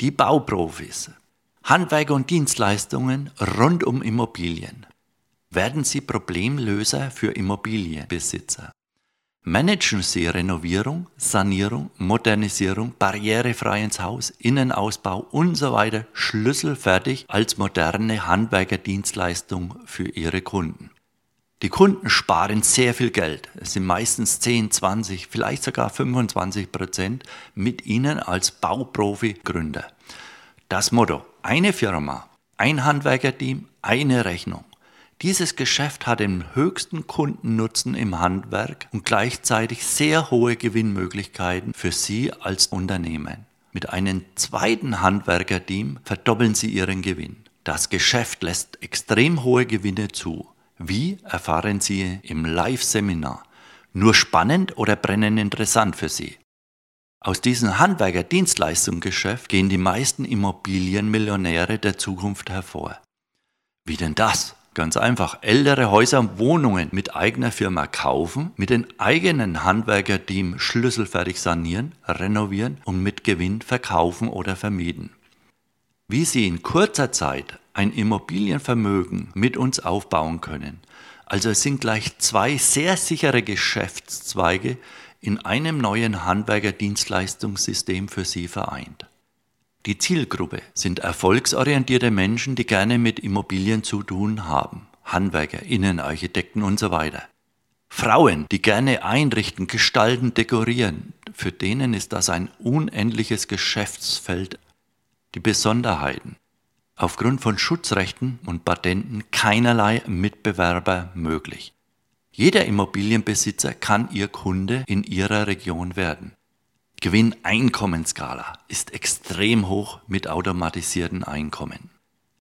Die Bauprofis. Handwerker und Dienstleistungen rund um Immobilien. Werden Sie Problemlöser für Immobilienbesitzer? Managen Sie Renovierung, Sanierung, Modernisierung, barrierefrei ins Haus, Innenausbau und so weiter schlüsselfertig als moderne Handwerkerdienstleistung für Ihre Kunden. Die Kunden sparen sehr viel Geld. Es sind meistens 10, 20, vielleicht sogar 25 Prozent mit Ihnen als Bauprofi-Gründer. Das Motto, eine Firma, ein Handwerkerteam, eine Rechnung. Dieses Geschäft hat den höchsten Kundennutzen im Handwerk und gleichzeitig sehr hohe Gewinnmöglichkeiten für Sie als Unternehmen. Mit einem zweiten Handwerkerteam verdoppeln Sie Ihren Gewinn. Das Geschäft lässt extrem hohe Gewinne zu. Wie erfahren Sie im Live-Seminar? Nur spannend oder brennend interessant für Sie? Aus diesem Handwerker-Dienstleistungsgeschäft gehen die meisten Immobilienmillionäre der Zukunft hervor. Wie denn das? Ganz einfach, ältere Häuser und Wohnungen mit eigener Firma kaufen, mit dem eigenen Handwerkerteam schlüsselfertig sanieren, renovieren und mit Gewinn verkaufen oder vermieten. Wie Sie in kurzer Zeit ein Immobilienvermögen mit uns aufbauen können. Also es sind gleich zwei sehr sichere Geschäftszweige in einem neuen Handwerkerdienstleistungssystem für Sie vereint. Die Zielgruppe sind erfolgsorientierte Menschen, die gerne mit Immobilien zu tun haben. Handwerker, Innenarchitekten und so weiter. Frauen, die gerne einrichten, gestalten, dekorieren. Für denen ist das ein unendliches Geschäftsfeld. Die Besonderheiten. Aufgrund von Schutzrechten und Patenten keinerlei Mitbewerber möglich. Jeder Immobilienbesitzer kann Ihr Kunde in Ihrer Region werden. Gewinneinkommensskala ist extrem hoch mit automatisierten Einkommen.